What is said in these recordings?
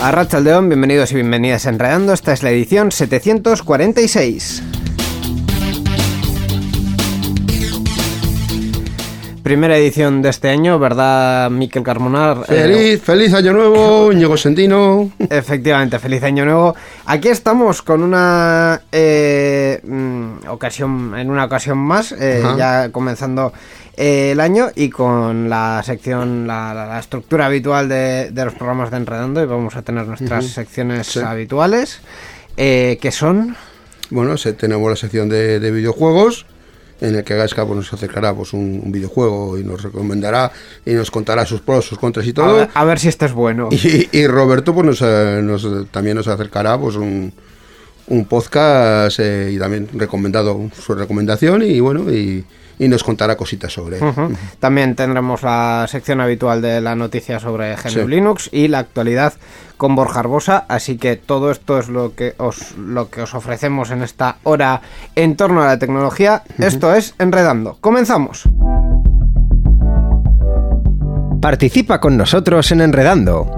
A León, bienvenidos y bienvenidas a Enredando. Esta es la edición 746. Primera edición de este año, ¿verdad, Miquel Carmonar? Feliz, feliz año nuevo, Ñego Sentino. Efectivamente, feliz año nuevo. Aquí estamos con una eh, mm, ocasión, en una ocasión más, eh, ya comenzando eh, el año y con la sección, la, estructura habitual de, los programas de Enredando y vamos a tener nuestras secciones habituales, que son... Bueno, tenemos la sección de videojuegos en el que Gaisca pues, nos acercará pues, un, videojuego y nos recomendará y nos contará sus pros, sus contras y todo. A ver, si este es bueno. Y, Roberto pues, eh, nos, también nos acercará pues, un, un podcast eh, y también recomendado su recomendación y bueno, y, y nos contará cositas sobre. También tendremos la sección habitual de la noticia sobre GNU Linux y la actualidad con Borja Arbosa, así que todo esto es lo que os lo que os ofrecemos en esta hora en torno a la tecnología. Esto es Enredando. Comenzamos. Participa con nosotros en Enredando.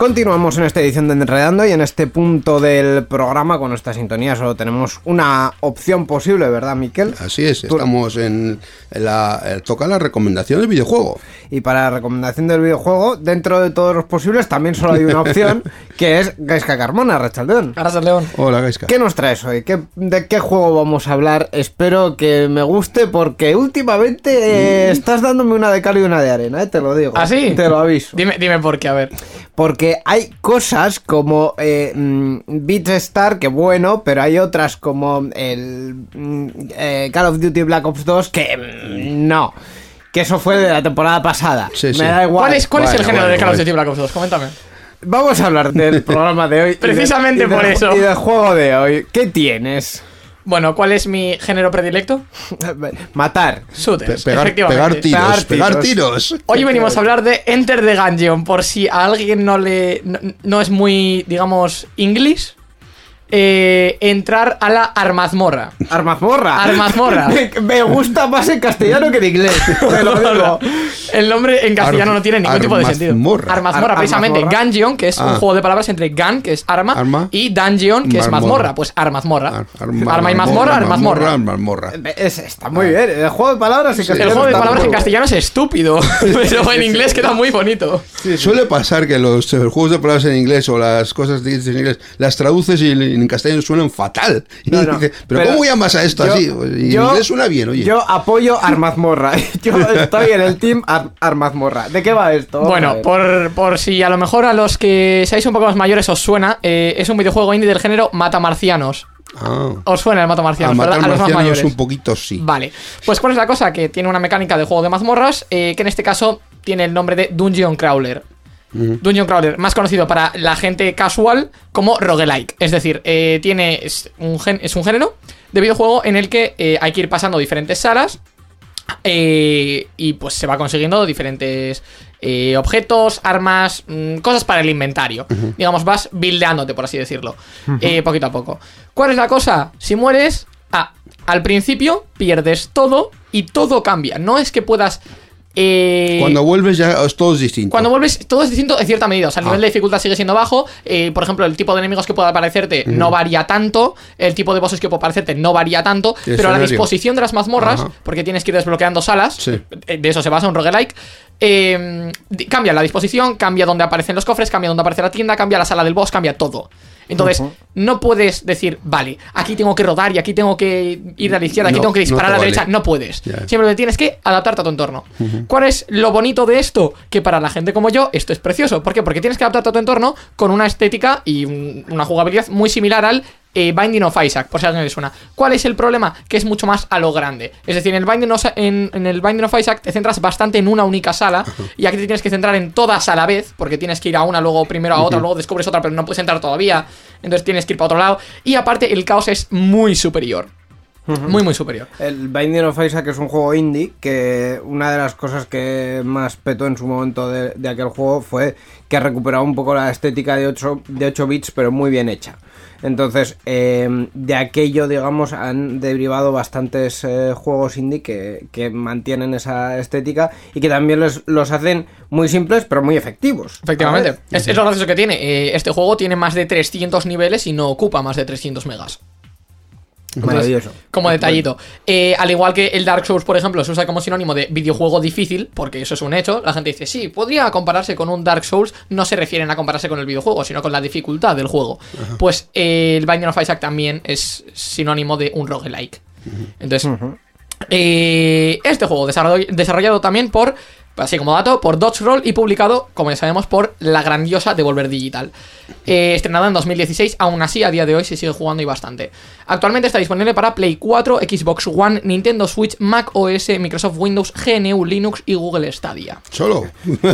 Continuamos en esta edición de Enredando y en este punto del programa con esta sintonía solo tenemos una opción posible, ¿verdad, Miquel? Así es, estamos en la... Eh, toca la recomendación del videojuego. Y para la recomendación del videojuego, dentro de todos los posibles, también solo hay una opción, que es Gaisca Carmona, Rachaldeón. León. Hola, Gaisca. ¿Qué nos traes hoy? ¿De qué juego vamos a hablar? Espero que me guste porque últimamente eh, estás dándome una de cal y una de arena, ¿eh? te lo digo. ¿Ah, sí? Te lo aviso. Dime, dime por qué, a ver. Porque hay cosas como eh, mm, Beatstar, que bueno, pero hay otras como el mm, eh, Call of Duty Black Ops 2 que mm, no. Que eso fue de la temporada pasada. Me da igual. ¿Cuál es, cuál es el género de Call of Duty Black Ops 2? Coméntame. Vamos a hablar del programa de hoy. Precisamente por eso. Y del juego de hoy. ¿Qué tienes? Bueno, ¿cuál es mi género predilecto? Matar. Shooters, pegar, pegar, tiros, pegar, tiros, Hoy venimos a hablar de Enter the Gungeon, por si a alguien no le no es muy, digamos, inglés eh, entrar a la armazmorra. ¿Armazmorra? Armazmorra. me, gusta más en castellano que en inglés. El nombre en castellano no tiene ningún tipo de sentido. Armazmorra, precisamente. Gungeon, que es un ah. juego de palabras entre gun, que es arma, y dungeon, que es mazmorra. Pues armazmorra. arma y mazmorra, armazmorra. está muy bien. El juego de palabras en castellano. El juego de palabras en castellano es estúpido, pero en inglés queda muy bonito. suele pasar que los eh, juegos de palabras en inglés o las cosas en inglés las traduces y en castellano suenan fatal. pero, ¿cómo llamas a esto así? Y en inglés suena bien, oye. Yo apoyo Armazmorra. Yo estoy en el team Armazmorra. ¿De qué va esto? bueno, por, por, si a lo mejor a los que seáis un poco más mayores os suena, eh, es un videojuego indie del género Matamarcianos. Ah. Os suena el a los más mayores. un poquito sí. Vale. Pues ¿cuál es la cosa? Que tiene una mecánica de juego de mazmorras, eh, que en este caso tiene el nombre de Dungeon Crawler. Dungeon Crawler, más conocido para la gente casual como roguelike. Es decir, eh, tiene, es un, es un género de videojuego en el que eh, hay que ir pasando diferentes salas Eh, y pues se va consiguiendo diferentes eh, objetos, armas, mm, cosas para el inventario. Digamos, vas buildeándote, por así decirlo, eh, poquito a poco. ¿Cuál es la cosa? Si mueres, ah, al principio pierdes todo y todo cambia. No es que puedas eh, cuando vuelves ya es todo distinto. Cuando vuelves todo es distinto en cierta medida. O sea, el nivel ah. de dificultad sigue siendo bajo. Eh, por ejemplo, el tipo de enemigos que pueda aparecerte no varía tanto. El tipo de bosses que puede aparecerte no varía tanto. Pero la disposición de las mazmorras, porque tienes que ir desbloqueando salas, eh, de eso se basa un roguelike. Cambia la disposición, cambia dónde aparecen los cofres, cambia dónde aparece la tienda, cambia la sala del boss, cambia todo. Entonces, no puedes decir, vale, aquí tengo que rodar y aquí tengo que ir a la izquierda, aquí tengo que disparar a la derecha. No puedes. Simplemente tienes que adaptarte a tu entorno. ¿Cuál es lo bonito de esto? Que para la gente como yo, esto es precioso. ¿Por qué? Porque tienes que adaptarte a tu entorno con una estética y una jugabilidad muy similar al eh, Binding of Isaac, por si a alguien le suena. ¿Cuál es el problema? Que es mucho más a lo grande. Es decir, en el Binding of, en, el Binding of Isaac te centras bastante en una única sala y aquí te tienes que centrar en todas a la vez, porque tienes que ir a una, luego primero a otra, luego descubres otra, pero no puedes entrar todavía. Entonces tienes que ir para otro lado. Y aparte, el caos es muy superior. Muy, muy superior. El Binding of Isaac es un juego indie que una de las cosas que más petó en su momento de, aquel juego fue que ha recuperado un poco la estética de 8, de 8 bits, pero muy bien hecha. Entonces, em, de aquello, digamos, han derivado bastantes eh, juegos indie que, mantienen esa estética y que también los hacen muy simples, pero muy efectivos. Efectivamente. Es, lo gracioso que tiene. Eh, este juego tiene más de 300 niveles y no ocupa más de 300 megas. Maravilloso. Como detallito. Eh, al igual que el Dark Souls, por ejemplo, se usa como sinónimo de videojuego difícil, porque eso es un hecho. La gente dice, sí, podría compararse con un Dark Souls. No se refieren a compararse con el videojuego, sino con la dificultad del juego. Pues eh, el Binding of Isaac también es sinónimo de un roguelike. Entonces, eh, este juego desarrollado también por así como dato, por Dodge Roll y publicado, como ya sabemos, por la grandiosa Devolver Digital. Eh, estrenado en 2016, aún así a día de hoy se sigue jugando y bastante. Actualmente está disponible para Play 4, Xbox One, Nintendo Switch, Mac OS, Microsoft Windows, GNU, Linux y Google Stadia. Solo.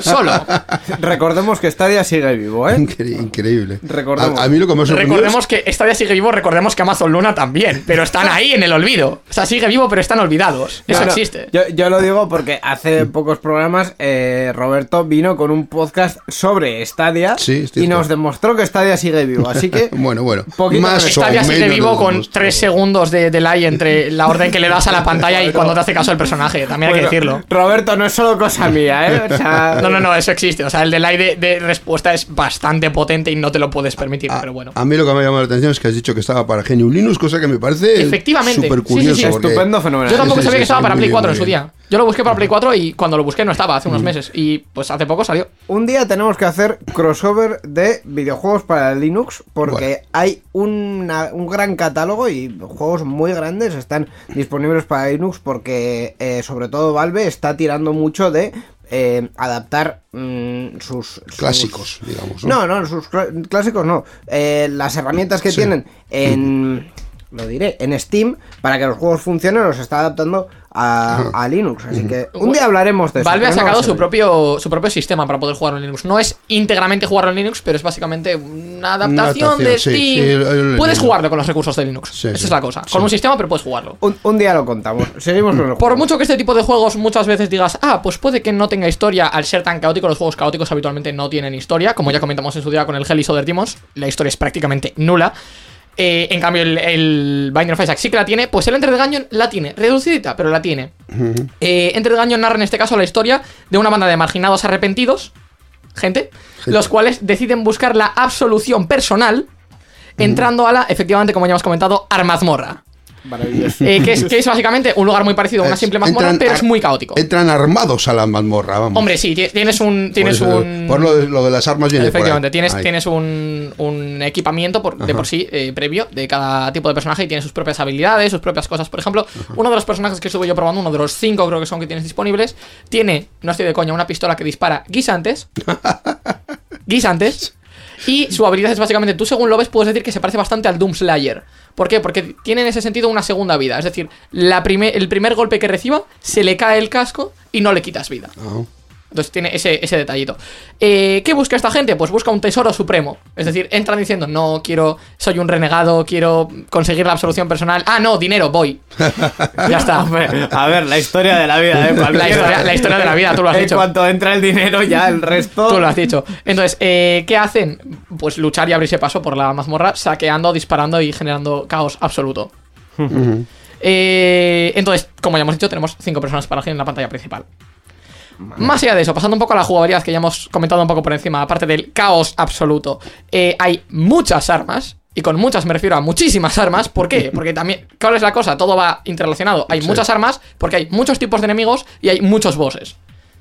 Solo. recordemos que Stadia sigue vivo, ¿eh? increíble. Recordemos. A, mí lo que me Recordemos que Stadia sigue vivo, recordemos que Amazon Luna también, pero están ahí en el olvido. O sea, sigue vivo, pero están olvidados. Eso existe. Yo, yo lo digo porque hace pocos programas eh, Roberto vino con un podcast sobre Stadia y nos demostró que Stadia sigue vivo. Así que. bueno, bueno. Más Stadia sigue vivo con tres segundos de delay entre la orden que le das a la pantalla y cuando te hace caso el personaje. También hay que decirlo. Roberto, no es solo cosa mía, ¿eh? no, no, no, eso existe. O sea, el delay de, respuesta es bastante potente y no te lo puedes permitir, pero bueno. A mí lo que me ha llamado la atención es que has dicho que estaba para GNU Linux, cosa que me parece. Efectivamente. Súper curioso. Estupendo, fenomenal. Yo tampoco sabía que estaba para Play 4 en su día. Yo lo busqué para Play 4 y cuando lo busqué no estaba hace unos meses. Y pues hace poco salió. Un día tenemos que hacer crossover de videojuegos para Linux porque hay un gran catálogo y juegos muy grandes están disponibles para Linux porque eh, sobre todo Valve está tirando mucho de eh, adaptar mm, sus, clásicos, digamos. ¿no? no, sus clásicos no. Eh, las herramientas que tienen en lo diré, en Steam, para que los juegos funcionen, los está adaptando a, Linux. Así que un día hablaremos de eso. Valve ha sacado su propio, su propio sistema para poder jugar en Linux. No es íntegramente jugarlo en Linux, pero es básicamente una adaptación, de Steam. puedes jugarlo con los recursos de Linux. Esa es la cosa. Con un sistema, pero puedes jugarlo. Un, día lo contamos. Seguimos con Por mucho que este tipo de juegos muchas veces digas, ah, pues puede que no tenga historia al ser tan caótico. Los juegos caóticos habitualmente no tienen historia. Como ya comentamos en su día con el Hell y Soder Demons, la historia es prácticamente nula. Eh, en cambio, el, el Binding of Isaac sí que la tiene. Pues el Enter the Gungeon la tiene. Reducidita, pero la tiene. Eh, Enter the Gungeon narra en este caso la historia de una banda de marginados arrepentidos. Gente, los cuales deciden buscar la absolución personal. Entrando a la, efectivamente, como ya hemos comentado, Armazmorra. Eh, que, es, básicamente un lugar muy parecido a una simple mazmorra, pero es muy caótico. Entran armados a la mazmorra, vamos. Hombre, sí, tienes un. Tienes por, un... por lo, de, las armas viene Efectivamente, tienes, tienes un, un equipamiento por, de por sí eh, previo de cada tipo de personaje y tiene sus propias habilidades, sus propias cosas. Por ejemplo, uno de los personajes que estuve yo probando, uno de los cinco creo que son que tienes disponibles, tiene, no estoy de coña, una pistola que dispara guisantes. guisantes. Y su habilidad es básicamente, tú según lo ves, puedes decir que se parece bastante al Doom Slayer. ¿Por qué? Porque tiene en ese sentido una segunda vida. Es decir, el primer golpe que reciba, se le cae el casco y no le quitas vida. Ah. Entonces tiene ese, ese detallito. Eh, ¿Qué busca esta gente? Pues busca un tesoro supremo. Es decir, entran diciendo, no, quiero, soy un renegado, quiero conseguir la absolución personal. Ah, no, dinero, voy. ya está. a ver, la historia de la vida, ¿eh? La historia, de la vida, tú lo has dicho. En cuanto entra el dinero, ya el resto. Tú lo has dicho. Entonces, eh, ¿qué hacen? Pues luchar y abrirse paso por la mazmorra, saqueando, disparando y generando caos absoluto. Eh, entonces, como ya hemos dicho, tenemos cinco personas para en la pantalla principal. Más allá de eso, pasando un poco a la jugabilidad que ya hemos comentado un poco por encima, aparte del caos absoluto, eh, hay muchas armas. Y con muchas me refiero a muchísimas armas. ¿Por qué? Porque también, ¿cuál es la cosa? Todo va interrelacionado. Hay muchas armas porque hay muchos tipos de enemigos y hay muchos bosses.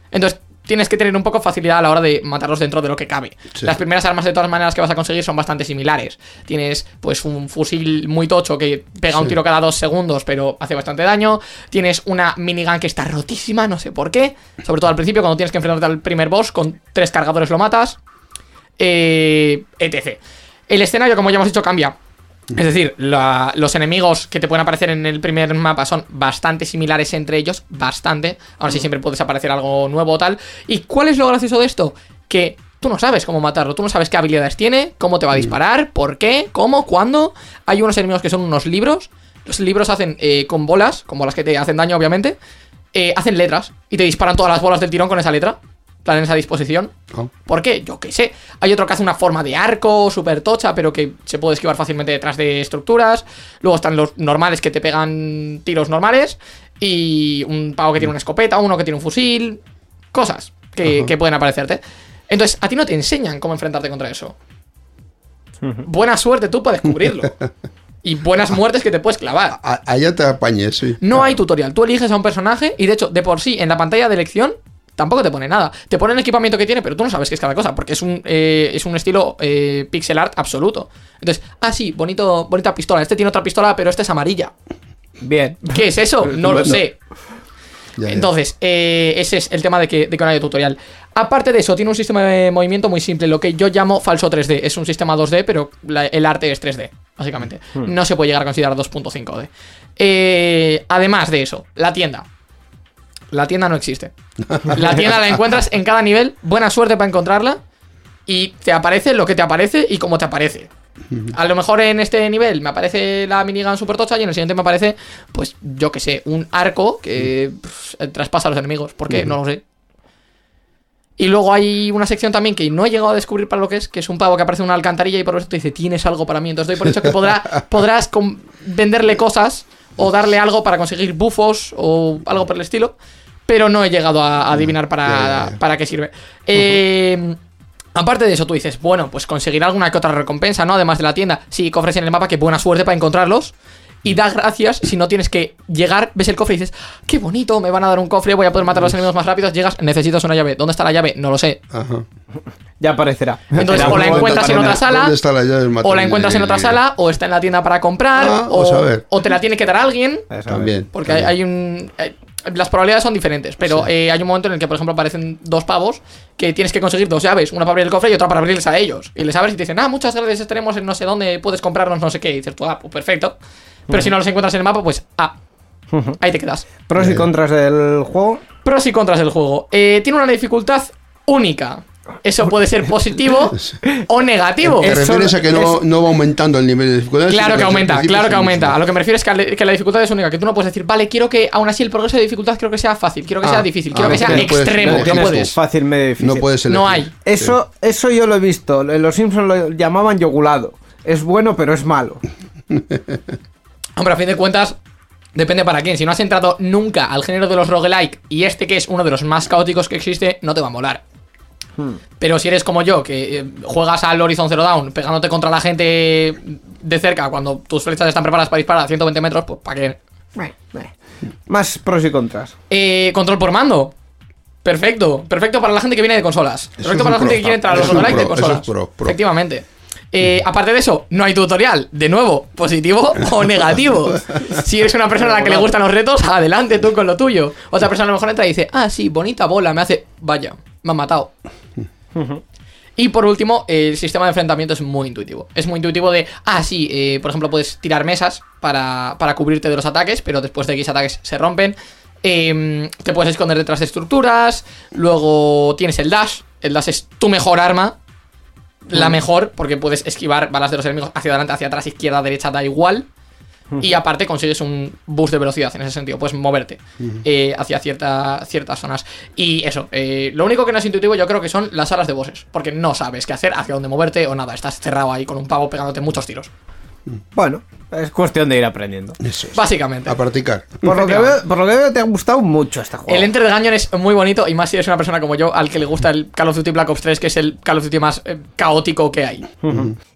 Entonces, tienes que tener un poco facilidad a la hora de matarlos dentro de lo que cabe. Las primeras armas de todas maneras que vas a conseguir son bastante similares. Tienes pues un fusil muy tocho que pega un tiro cada dos segundos pero hace bastante daño. Tienes una minigun que está rotísima, no sé por qué. Sobre todo al principio cuando tienes que enfrentarte al primer boss con tres cargadores lo matas. Eh, etc. El escenario, como ya hemos dicho, cambia es decir, los enemigos que te pueden aparecer en el primer mapa son bastante similares entre ellos, bastante. Ahora sí siempre puedes aparecer algo nuevo o tal. ¿Y cuál es lo gracioso de esto? Que tú no sabes cómo matarlo, tú no sabes qué habilidades tiene, cómo te va a disparar, por qué, cómo, cuándo. Hay unos enemigos que son unos libros. Los libros hacen eh, con bolas, con bolas que te hacen daño, obviamente. Eh, hacen letras y te disparan todas las bolas del tirón con esa letra en esa disposición. Oh. ¿Por qué? Yo qué sé. Hay otro que hace una forma de arco súper tocha, pero que se puede esquivar fácilmente detrás de estructuras. Luego están los normales que te pegan tiros normales. Y un pavo que tiene una escopeta, uno que tiene un fusil. Cosas que, pueden aparecerte. Entonces, a ti no te enseñan cómo enfrentarte contra eso. Buena suerte tú para descubrirlo. y buenas muertes que te puedes clavar. Allá te apañes, sí. No hay tutorial. Tú eliges a un personaje y de hecho, de por sí, en la pantalla de elección tampoco te pone nada. Te pone el equipamiento que tiene, pero tú no sabes qué es cada cosa, porque es un, eh, es un estilo eh, pixel art absoluto. Entonces, ah, sí, bonito, bonita pistola. Este tiene otra pistola, pero esta es amarilla. Bien. ¿Qué es eso? No lo sé. Entonces, eh, ese es el tema de que, de que no hay tutorial. Aparte de eso, tiene un sistema de movimiento muy simple, lo que yo llamo falso 3D. Es un sistema 2D, pero el arte es 3D, básicamente. Hmm. No se puede llegar a considerar 2.5D. además de eso, la tienda. La tienda no existe. La tienda la encuentras en cada nivel. Buena suerte para encontrarla. Y te aparece lo que te aparece y cómo te aparece. A lo mejor en este nivel me aparece la minigun super tocha y en el siguiente me aparece, pues yo que sé, un arco que traspasa a los enemigos. ¿Por qué? No lo sé. Y luego hay una sección también que no he llegado a descubrir para lo que es, que es un pavo que aparece en una alcantarilla y por eso te dice, tienes algo para mí. Entonces doy por hecho que podrás venderle cosas o darle algo para conseguir bufos o algo por el estilo, pero no he llegado a, adivinar para, para qué sirve. Eh, aparte de eso, tú dices, bueno, pues conseguir alguna que otra recompensa, ¿no? Además de la tienda. Sí, cofres en el mapa, que buena suerte para encontrarlos. Y da gracias si no tienes que llegar, ves el cofre y dices, qué bonito, me van a dar un cofre, voy a poder matar a los enemigos más rápidos. Llegas, necesitas una llave. ¿Dónde está la llave? No lo sé. Ajá. Ya aparecerá. Entonces, o la encuentras en otra sala, o la encuentras en otra sala, o está en la tienda para comprar, ah, o, te la tiene que dar alguien. También. Porque Hay, un. Las probabilidades son diferentes, pero eh, hay un momento en el que, por ejemplo, aparecen dos pavos que tienes que conseguir dos llaves, una para abrir el cofre y otra para abrirles a ellos. Y les abres y te dicen, ah, muchas gracias, estaremos en no sé dónde, puedes comprarnos no sé qué. Y dices, pues, ah, pues perfecto. Pero si no los encuentras en el mapa, pues, ah, ahí te quedas. ¿Pros y contras del juego? Pros y contras del juego. Eh, tiene una dificultad única. Eso puede ser positivo o negativo. ¿Te refieres a que no, va aumentando el nivel de dificultad? Claro que aumenta, claro que aumenta. A lo que me refiero es que, la dificultad es única, que tú no puedes decir, vale, quiero que aún así el progreso de dificultad quiero que sea fácil, quiero que sea ah, difícil, quiero ah, que sea extremo. No, puedes. Fácil, medio difícil. No puedes No hay. Eso, eso yo lo he visto. Los Simpsons lo llamaban yogulado. Es bueno, pero es malo. Hombre, a fin de cuentas, Depende para quién. Si no has entrado nunca al género de los roguelike y este que es uno de los más caóticos que existe, no te va a molar. Hmm. Pero si eres como yo, que eh, juegas al Horizon Zero Dawn pegándote contra la gente de cerca cuando tus flechas están preparadas para disparar a 120 metros, pues ¿para qué? Más pros y contras. Eh, control por mando. Perfecto. Perfecto para la gente que viene de consolas. Perfecto para la gente que quiere entrar a los roguelike de consolas. Efectivamente. Eh, aparte de eso, no hay tutorial. De nuevo, positivo o negativo. Si eres una persona a la que le gustan los retos, adelante tú con lo tuyo. Otra persona a lo mejor entra y dice, ah, sí, bonita bola, me hace. Vaya, me han matado. Y por último, el sistema de enfrentamiento es muy intuitivo. Es muy intuitivo de, ah, sí, eh, por ejemplo, puedes tirar mesas para, para cubrirte de los ataques, pero después de X ataques se rompen. Em, te puedes esconder detrás de estructuras. Luego tienes el dash. El dash es tu mejor arma. La mm. mejor, porque puedes esquivar balas de los enemigos hacia adelante, hacia atrás, izquierda, derecha, da igual. Y aparte consigues un boost de velocidad en ese sentido, puedes moverte eh, hacia cierta, ciertas zonas. Y eso, eh, lo único que no es intuitivo yo creo que son las alas de bosses, porque no sabes qué hacer, hacia dónde moverte o nada, estás cerrado ahí con un pavo pegándote muchos tiros. Bueno, es cuestión de ir aprendiendo. Básicamente. A practicar. Por lo, que veo, te ha gustado mucho este juego. El Enter the Gungeon es muy bonito y más si eres una persona como yo al que le gusta el Call of Duty Black Ops 3, que es el Call of Duty más eh, caótico que hay.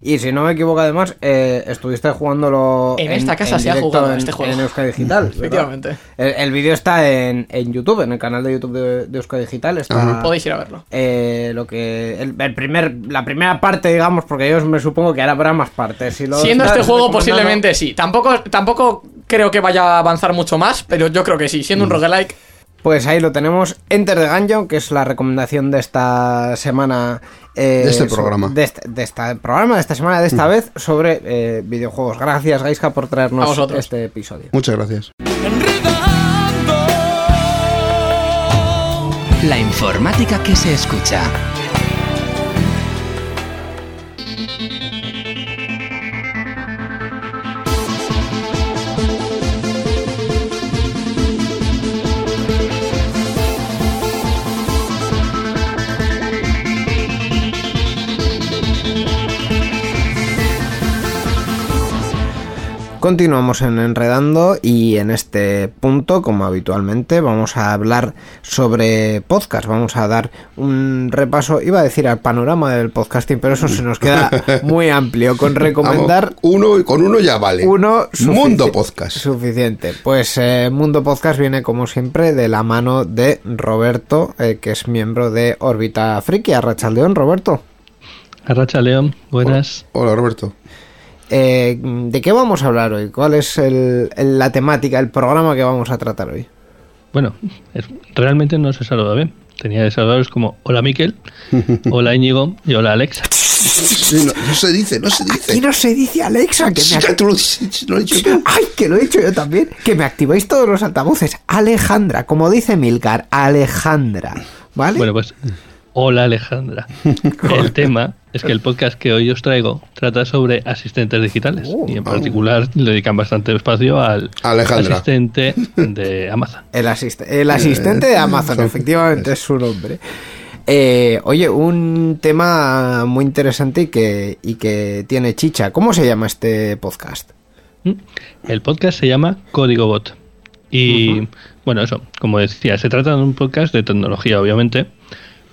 Y si no me equivoco, además, eh, estuviste jugándolo. En, esta casa se ha jugado este juego. En Euska Digital. Efectivamente. El, vídeo está en, YouTube, en el canal de YouTube de, de Euska Digital. Está, Podéis ir a verlo. Eh, lo que el, primer, la primera parte, digamos, porque yo me supongo que ahora habrá más partes. Siendo este juego posiblemente sí. Tampoco, tampoco creo que vaya a avanzar mucho más, pero yo creo que sí. Siendo un mm. roguelike. Pues ahí lo tenemos, Enter the Gungeon, que es la recomendación de esta semana. Eh, de este programa. De este, programa, de esta semana, de esta mm. vez, sobre eh, videojuegos. Gracias, Gaiska, por traernos este episodio. Muchas gracias. La informática que se escucha. Continuamos en Enredando y en este punto, como habitualmente, vamos a hablar sobre podcast. Vamos a dar un repaso, iba a decir al panorama del podcasting, pero eso se nos queda muy amplio. Con recomendar. uno y con uno ya vale. Uno Mundo Podcast. Suficiente. Pues eh, Mundo Podcast viene, como siempre, de la mano de Roberto, eh, que es miembro de Orbita Friki. Arracha León, Roberto. Arracha León, buenas. Hola, Roberto. Eh, ¿De qué vamos a hablar hoy? ¿Cuál es la temática, el programa que vamos a tratar hoy? Bueno, realmente no se saluda bien. Tenía de saludaros como hola Miquel, hola Íñigo y hola Alexa. no, se dice, no se dice. Aquí no se dice Alexa. Que me Ay, que lo he dicho yo también. Que me activáis todos los altavoces. Alejandra, como dice Milcar, Alejandra. ¿Vale? Bueno, pues Hola Alejandra. El tema es que el podcast que hoy os traigo trata sobre asistentes digitales uh, y en particular le dedican bastante espacio al asistente de Amazon. El, el asistente de Amazon, efectivamente es su nombre. Eh, oye, un tema muy interesante y que, y que tiene chicha. ¿Cómo se llama este podcast? Mm, el podcast se llama Código Bot. Y bueno, eso, como decía, se trata de un podcast de tecnología, obviamente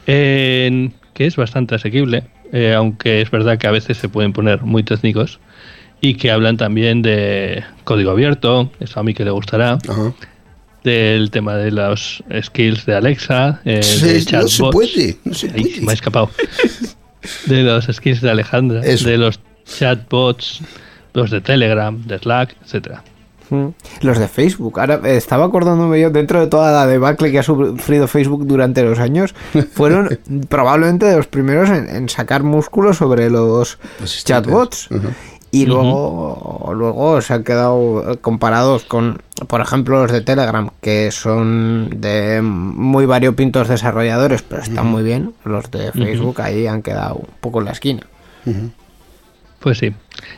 que es bastante asequible, eh, aunque es verdad que a veces se pueden poner muy técnicos y que hablan también de código abierto, eso a mí que le gustará. Del tema de los skills de Alexa, eh, de chatbots. No se puede, no se puede. me ha escapado. de los skills de Alejandra, de los chatbots, los de Telegram, de Slack, etcétera. Los de Facebook. Ahora estaba acordándome yo, dentro de toda la debacle que ha sufrido Facebook durante los años, fueron probablemente de los primeros en, sacar músculos sobre los chatbots. Y luego, luego se han quedado comparados con, por ejemplo, los de Telegram, que son de muy variopintos desarrolladores, pero están muy bien. Los de Facebook ahí han quedado un poco en la esquina. Pues sí.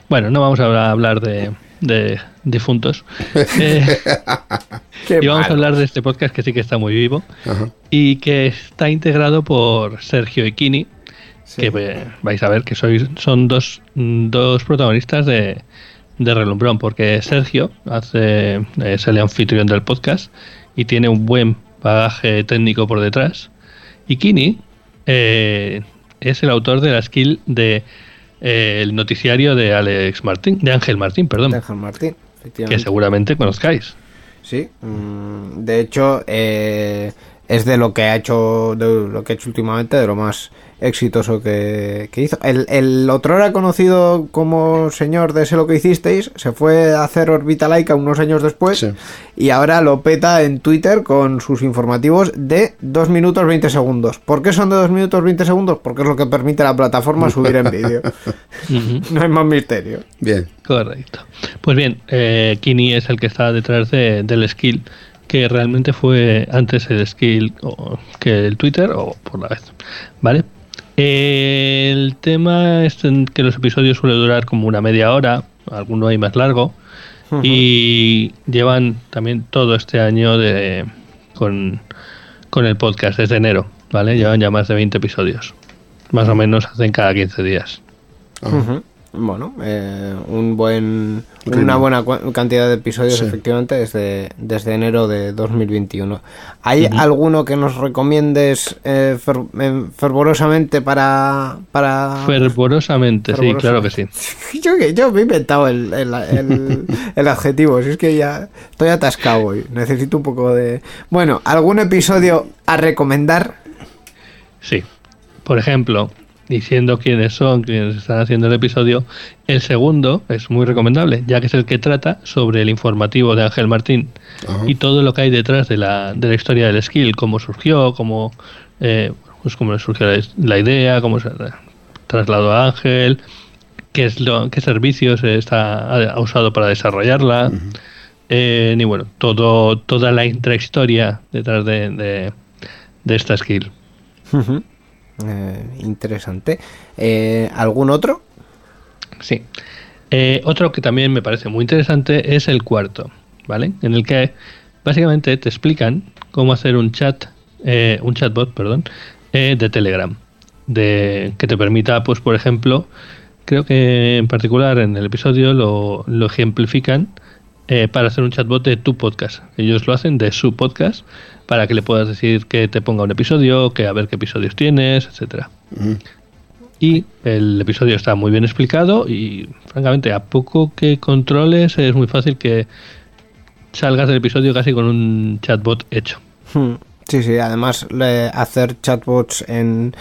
Bueno, no vamos a hablar de, de difuntos. Eh, y vamos a hablar de este podcast que sí que está muy vivo y que está integrado por Sergio Ikini, que vais a ver que sois, son dos, dos protagonistas de, de Relumbrón, porque Sergio hace, es el anfitrión del podcast y tiene un buen bagaje técnico por detrás. Y Kini eh, es el autor de la skill de eh, el noticiario de Alex Martín, de Ángel Martín, perdón. Ángel Martín, Que seguramente conozcáis. Sí, mm, de hecho, eh, es de lo que ha hecho, de lo que ha hecho últimamente, de lo más exitoso que, hizo. El, el, otro era conocido como señor de Sé lo que hicisteis, se fue a hacer Orbita Laica unos años después y ahora lo peta en Twitter con sus informativos de 2 minutos 20 segundos. ¿Por qué son de 2 minutos 20 segundos? Porque es lo que permite la plataforma subir en vídeo. no hay más misterio. Bien. Correcto. Pues bien, eh, Kini es el que está detrás de, del skill que realmente fue antes el skill que el Twitter o por la vez. ¿Vale? El tema es que los episodios suelen durar como una media hora, alguno hay más largo, y llevan también todo este año de con, el podcast desde enero, ¿vale? Llevan ya más de 20 episodios. Más o menos hacen cada 15 días. Bueno, eh, un buen, una buena cantidad de episodios efectivamente desde, desde enero de 2021. ¿Hay alguno que nos recomiendes eh, fervorosamente para, para... Fervorosamente, sí, claro que sí. yo, yo me he inventado el, el, el, adjetivo, si es que ya estoy atascado hoy, necesito un poco de... Bueno, ¿algún episodio a recomendar? Sí, por ejemplo, diciendo quiénes son, quienes están haciendo el episodio. El segundo es muy recomendable, ya que es el que trata sobre el informativo de Ángel Martín y todo lo que hay detrás de la, de la historia del skill, cómo surgió, cómo, eh, pues cómo surgió la, idea, cómo se trasladó a Ángel, qué, es lo, qué servicios está, ha usado para desarrollarla. Eh, y bueno, todo, toda la intrahistoria detrás de, de, esta skill. Eh, interesante. Eh, ¿Algún otro? Sí. Eh, otro que también me parece muy interesante es el cuarto, ¿vale? En el que básicamente te explican cómo hacer un chat, un chatbot, perdón, de Telegram, de que te permita, pues, por ejemplo, creo que en particular en el episodio lo, lo ejemplifican para hacer un chatbot de tu podcast. Ellos lo hacen de su podcast para que le puedas decir que te ponga un episodio, que a ver qué episodios tienes, etcétera. Y el episodio está muy bien explicado y francamente a poco que controles es muy fácil que salgas del episodio casi con un chatbot hecho. Hmm. Sí, sí, además hacer chatbots en,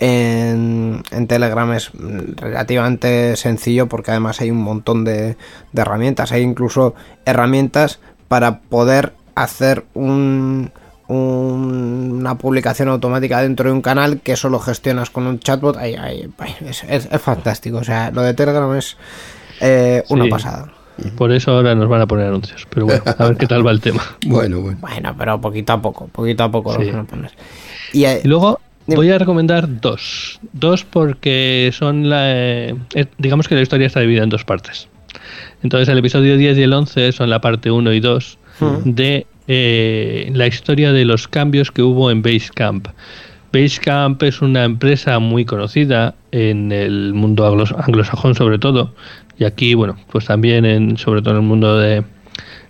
en, Telegram es relativamente sencillo porque además hay un montón de, de herramientas, hay incluso herramientas para poder hacer un, una publicación automática dentro de un canal que solo gestionas con un chatbot, es, fantástico. O sea, lo de Telegram es eh, una pasada. Por eso ahora nos van a poner anuncios. Pero bueno, a ver qué tal va el tema. bueno, bueno. Bueno, pero poquito a poco, poquito a poco lo poner. Eh, y, luego voy a recomendar dos. Dos porque son la... Eh, digamos que la historia está dividida en dos partes. Entonces el episodio 10 y el 11 son la parte 1 y 2 de eh, la historia de los cambios que hubo en Basecamp. Basecamp es una empresa muy conocida en el mundo anglosajón sobre todo y aquí bueno pues también en sobre todo en el mundo de en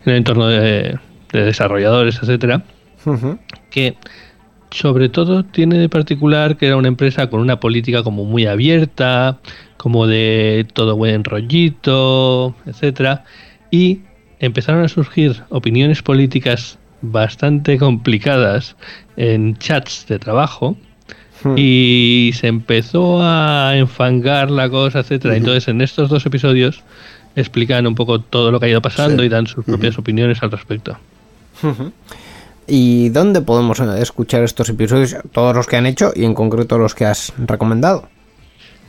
el entorno de, desarrolladores etcétera que sobre todo tiene de particular que era una empresa con una política como muy abierta como de todo buen rollito etcétera y empezaron a surgir opiniones políticas bastante complicadas en chats de trabajo hmm. y se empezó a enfangar la cosa, etcétera. Entonces, en estos dos episodios explican un poco todo lo que ha ido pasando y dan sus propias opiniones al respecto. ¿Y dónde podemos escuchar estos episodios? Todos los que han hecho y en concreto los que has recomendado.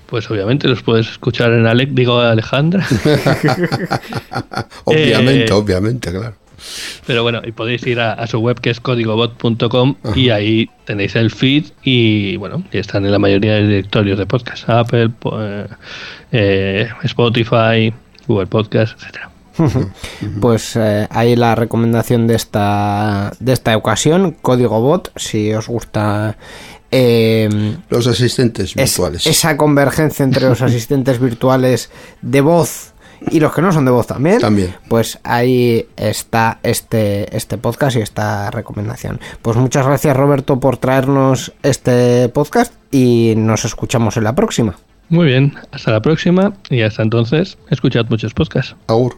Pues obviamente los puedes escuchar en Alec, digo Alejandra. obviamente, eh, obviamente, claro. Pero bueno, y podéis ir a, su web que es códigobot.com y ahí tenéis el feed y bueno, y están en la mayoría de directorios de podcast, Apple, eh, eh, Spotify, Google Podcast, etcétera. Pues ahí la recomendación de esta de esta ocasión, Código Bot, si os gusta Em, los asistentes virtuales. esa convergencia entre los asistentes virtuales de voz y los que no son de voz también. También. Pues ahí está este, este podcast y esta recomendación. Pues muchas gracias Roberto por traernos este podcast y nos escuchamos en la próxima. Muy bien, hasta la próxima y hasta entonces escuchad muchos podcasts. Agur.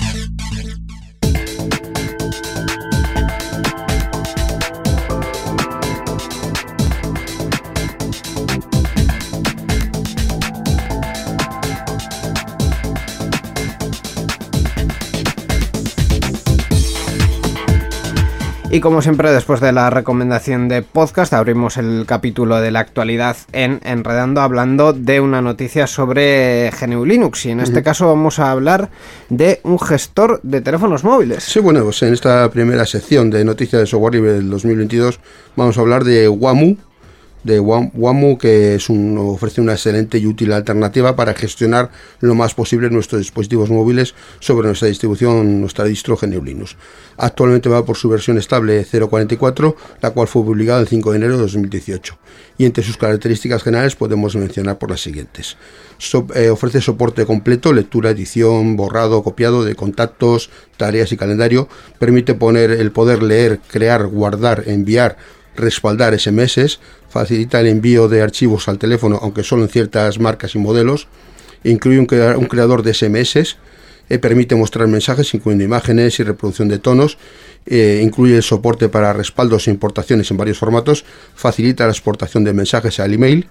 Y como siempre, después de la recomendación de podcast, abrimos el capítulo de la actualidad en Enredando, hablando de una noticia sobre GNU Linux. Y en este caso vamos a hablar de un gestor de teléfonos móviles. Sí, bueno, pues en esta primera sección de noticias de software libre del 2022 vamos a hablar de WAMU, de WAMU que es ofrece una excelente y útil alternativa para gestionar lo más posible nuestros dispositivos móviles sobre nuestra distribución, nuestra distro GNU Linux. Actualmente va por su versión estable 0.44, la cual fue publicada el 5 de enero de 2018. Y entre sus características generales podemos mencionar por las siguientes. Eh, ofrece soporte completo, lectura, edición, borrado, copiado de contactos, tareas y calendario. Permite poner el poder leer, crear, guardar, enviar, respaldar SMS, facilita el envío de archivos al teléfono, aunque solo en ciertas marcas y modelos, incluye un, creador de SMS, eh, permite mostrar mensajes incluyendo imágenes y reproducción de tonos, eh, incluye el soporte para respaldos e importaciones en varios formatos, facilita la exportación de mensajes al email,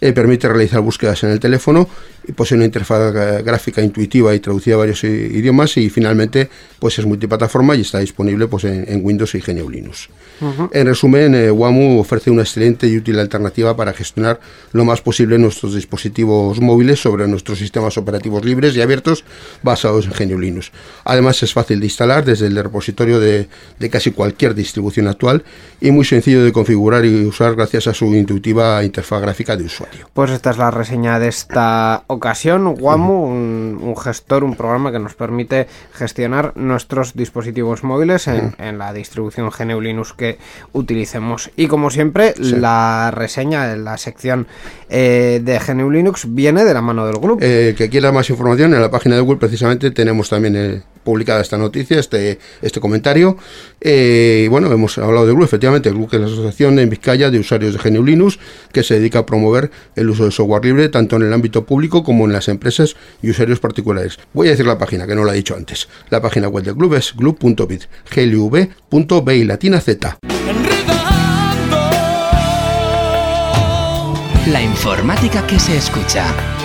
eh, permite realizar búsquedas en el teléfono posee una interfaz gráfica intuitiva y traducida a varios idiomas y finalmente pues es multiplataforma y está disponible pues en, Windows y GNU Linux. En resumen, eh, WAMU ofrece una excelente y útil alternativa para gestionar lo más posible nuestros dispositivos móviles sobre nuestros sistemas operativos libres y abiertos basados en GNU Linux. Además es fácil de instalar desde el repositorio de, de casi cualquier distribución actual y muy sencillo de configurar y usar gracias a su intuitiva interfaz gráfica de usuario. Pues esta es la reseña de esta ocasión. WAMU, un, gestor, un programa que nos permite gestionar nuestros dispositivos móviles en, la distribución GNU Linux que utilicemos. Y como siempre, la reseña en la sección eh, de GNU Linux viene de la mano del grupo. Eh, que quiera más información, en la página de Google precisamente tenemos también el publicada esta noticia, este, este comentario. Eh, bueno, hemos hablado de GLU, efectivamente, GLU que es la Asociación en Vizcaya de Usuarios de GNU Linux, que se dedica a promover el uso de software libre tanto en el ámbito público como en las empresas y usuarios particulares. Voy a decir la página, que no la he dicho antes. La página web del club es glu.bit, y latina z. La informática que se escucha.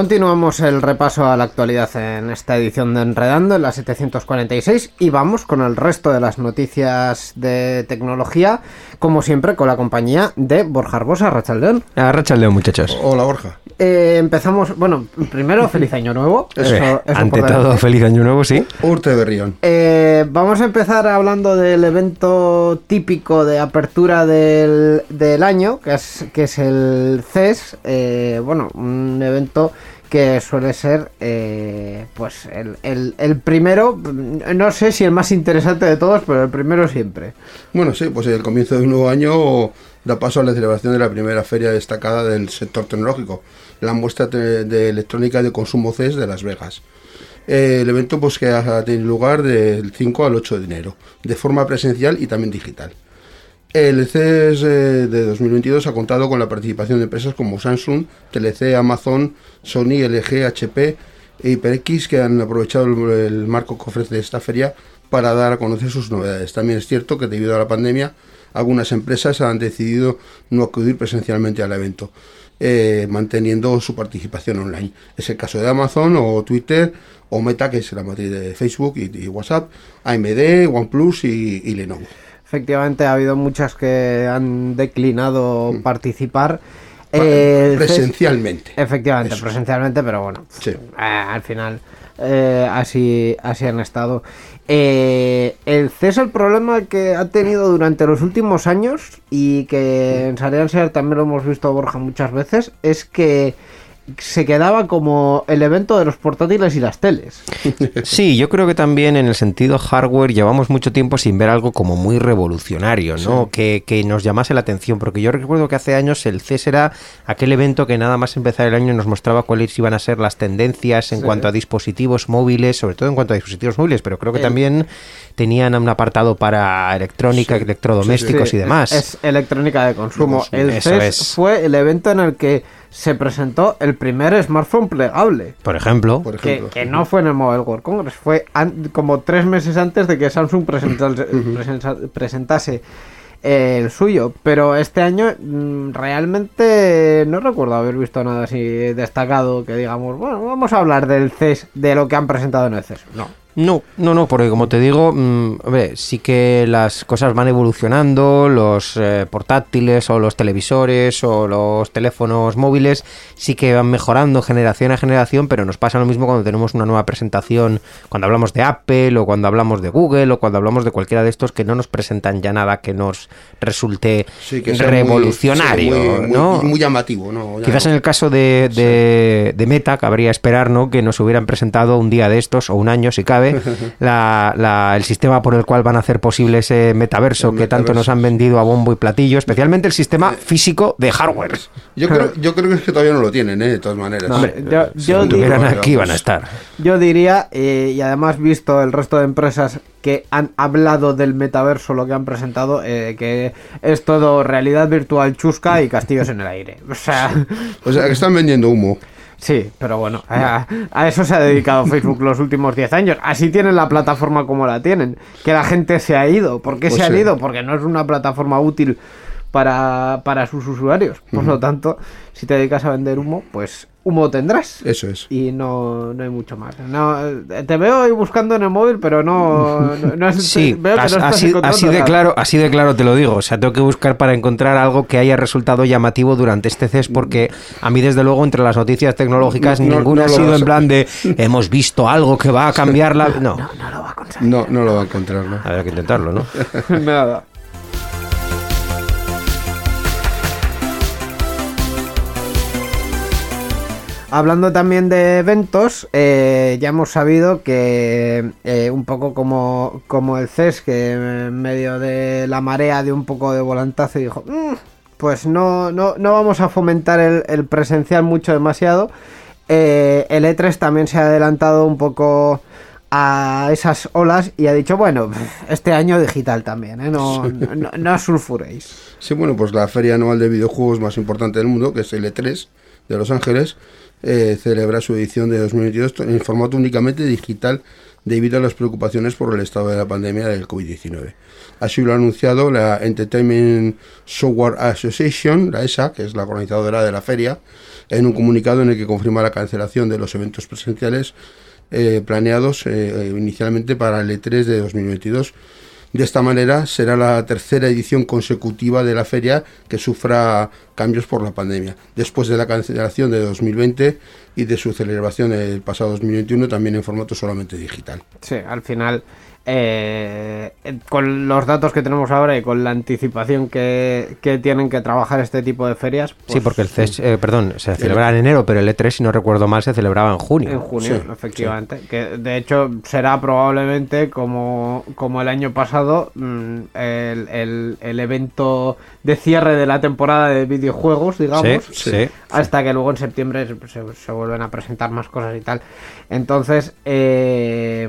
Continuamos el repaso a la actualidad en esta edición de Enredando, en la 746, y vamos con el resto de las noticias de tecnología, como siempre con la compañía de Borja Arbosa, Rachaldeón. Rachaldeón, muchachos. Hola, Borja. Eh, empezamos, bueno, primero, feliz año nuevo. Eso, ante todo, feliz año nuevo, sí. Urte Berrión. Eh, vamos a empezar hablando del evento típico de apertura del, año, que es, que es el CES. Eh, bueno, un evento que suele ser eh, pues el, primero, no sé si el más interesante de todos, pero el primero siempre. Bueno, sí, pues el comienzo de un nuevo año da paso a la celebración de la primera feria destacada del sector tecnológico, la muestra de, electrónica de consumo CES de Las Vegas. el evento pues que ha tenido lugar del 5 al 8 de enero, de forma presencial y también digital. El CES eh, de 2022 ha contado con la participación de empresas como Samsung, TLC, Amazon, Sony, LG, HP e HyperX que han aprovechado el, marco que ofrece esta feria para dar a conocer sus novedades. También es cierto que debido a la pandemia algunas empresas han decidido no acudir presencialmente al evento, eh, manteniendo su participación online. Es el caso de Amazon o Twitter o Meta, que es la matriz de Facebook y, WhatsApp, AMD, OnePlus y Lenovo. Efectivamente, ha habido muchas que han declinado mm. participar. Eh, presencialmente. efectivamente, presencialmente, pero bueno, eh, al final eh, así, así han estado. Eh, el CES el problema que ha tenido durante los últimos años y que en Sarian también lo hemos visto Borja muchas veces es que se quedaba como el evento de los portátiles y las teles. Sí, yo creo que también en el sentido hardware llevamos mucho tiempo sin ver algo como muy revolucionario, ¿no? Que, nos llamase la atención, porque yo recuerdo que hace años el CES era aquel evento que nada más empezar el año nos mostraba cuáles iban a ser las tendencias en cuanto a dispositivos móviles, sobre todo en cuanto a dispositivos móviles, pero creo que también tenían un apartado para electrónica, electrodomésticos y demás. Es electrónica de consumo. el CES fue el evento en el que se presentó el primer smartphone plegable. Por ejemplo. Que, no fue en el Mobile World Congress, fue como tres meses antes de que Samsung presentase, el suyo. Pero este año mm, realmente no recuerdo haber visto nada así destacado que digamos, bueno, vamos a hablar del CES, de lo que han presentado en el CES. No. No, no, no, porque como te digo, mm, sí que las cosas van evolucionando, los eh, portátiles o los televisores o los teléfonos móviles sí que van mejorando generación a generación, pero nos pasa lo mismo cuando tenemos una nueva presentación, cuando hablamos de Apple o cuando hablamos de Google o cuando hablamos de cualquiera de estos que no nos presentan ya nada que nos resulte revolucionario, muy, ¿no? Muy, llamativo, ¿no? Quizás en el caso de, de, Meta cabría esperar, ¿no? Que nos hubieran presentado un día de estos o un año si cabe la, el sistema por el cual van a hacer posible ese metaverso, que tanto nos han vendido a bombo y platillo, especialmente el sistema físico de hardware. Yo creo, yo creo que todavía no lo tienen, ¿eh? de todas maneras. yo, aquí van a estar. Yo diría, eh, y además visto el resto de empresas que han hablado del metaverso, lo que han presentado, eh, que es todo realidad virtual chusca y castillos en el aire. O sea, o sea que están vendiendo humo. Sí, pero bueno, a, eso se ha dedicado Facebook los últimos 10 años. Así tienen la plataforma como la tienen. Que la gente se ha ido. ¿Por qué pues se ha ido? Porque no es una plataforma útil para, para sus usuarios. Por lo tanto, si te dedicas a vender humo, pues humo tendrás. Eso es. Y no, no hay mucho más. No, te veo ahí buscando en el móvil, pero no, no, sí, así, así de claro, así de claro te lo digo. O sea, tengo que buscar para encontrar algo que haya resultado llamativo durante este CES, porque a mí desde luego entre las noticias tecnológicas ninguna ha sido en plan de hemos visto algo que va a cambiar la. No, no, no lo va a encontrar. No, no lo va a encontrar, ¿no? Habrá que intentarlo, ¿no? Nada. Hablando también de eventos, eh, ya hemos sabido que eh, un poco como, como el CES, que en medio de la marea de un poco de volantazo dijo, mm, pues no, no, no vamos a fomentar el, presencial mucho demasiado. Eh, el E3 también se ha adelantado un poco a esas olas y ha dicho, bueno, este año digital también, no, no, no, sulfuréis. Sí, bueno, pues la feria anual de videojuegos más importante del mundo, que es el E3 de Los Ángeles, eh, celebra su edición de 2022 en formato únicamente digital debido a las preocupaciones por el estado de la pandemia del COVID-19. Así lo ha anunciado la Entertainment Software Association, la ESA, que es la organizadora de la feria, en un comunicado en el que confirma la cancelación de los eventos presenciales eh, planeados eh, inicialmente para el E3 de 2022 de esta manera será la tercera edición consecutiva de la feria que sufra cambios por la pandemia. Después de la cancelación de 2020 y de su celebración el pasado 2021 también en formato solamente digital. Sí, al final eh, con los datos que tenemos ahora y con la anticipación que, tienen que trabajar este tipo de ferias. sí, pues porque el CES, eh, perdón, se celebra en enero, pero el E3, si no recuerdo mal, se celebraba en junio. En junio, efectivamente. Que de hecho será probablemente como, como el año pasado mm, el, el, evento de cierre de la temporada de videojuegos, digamos. hasta que luego en septiembre se, se, vuelven a presentar más cosas y tal. Entonces, eh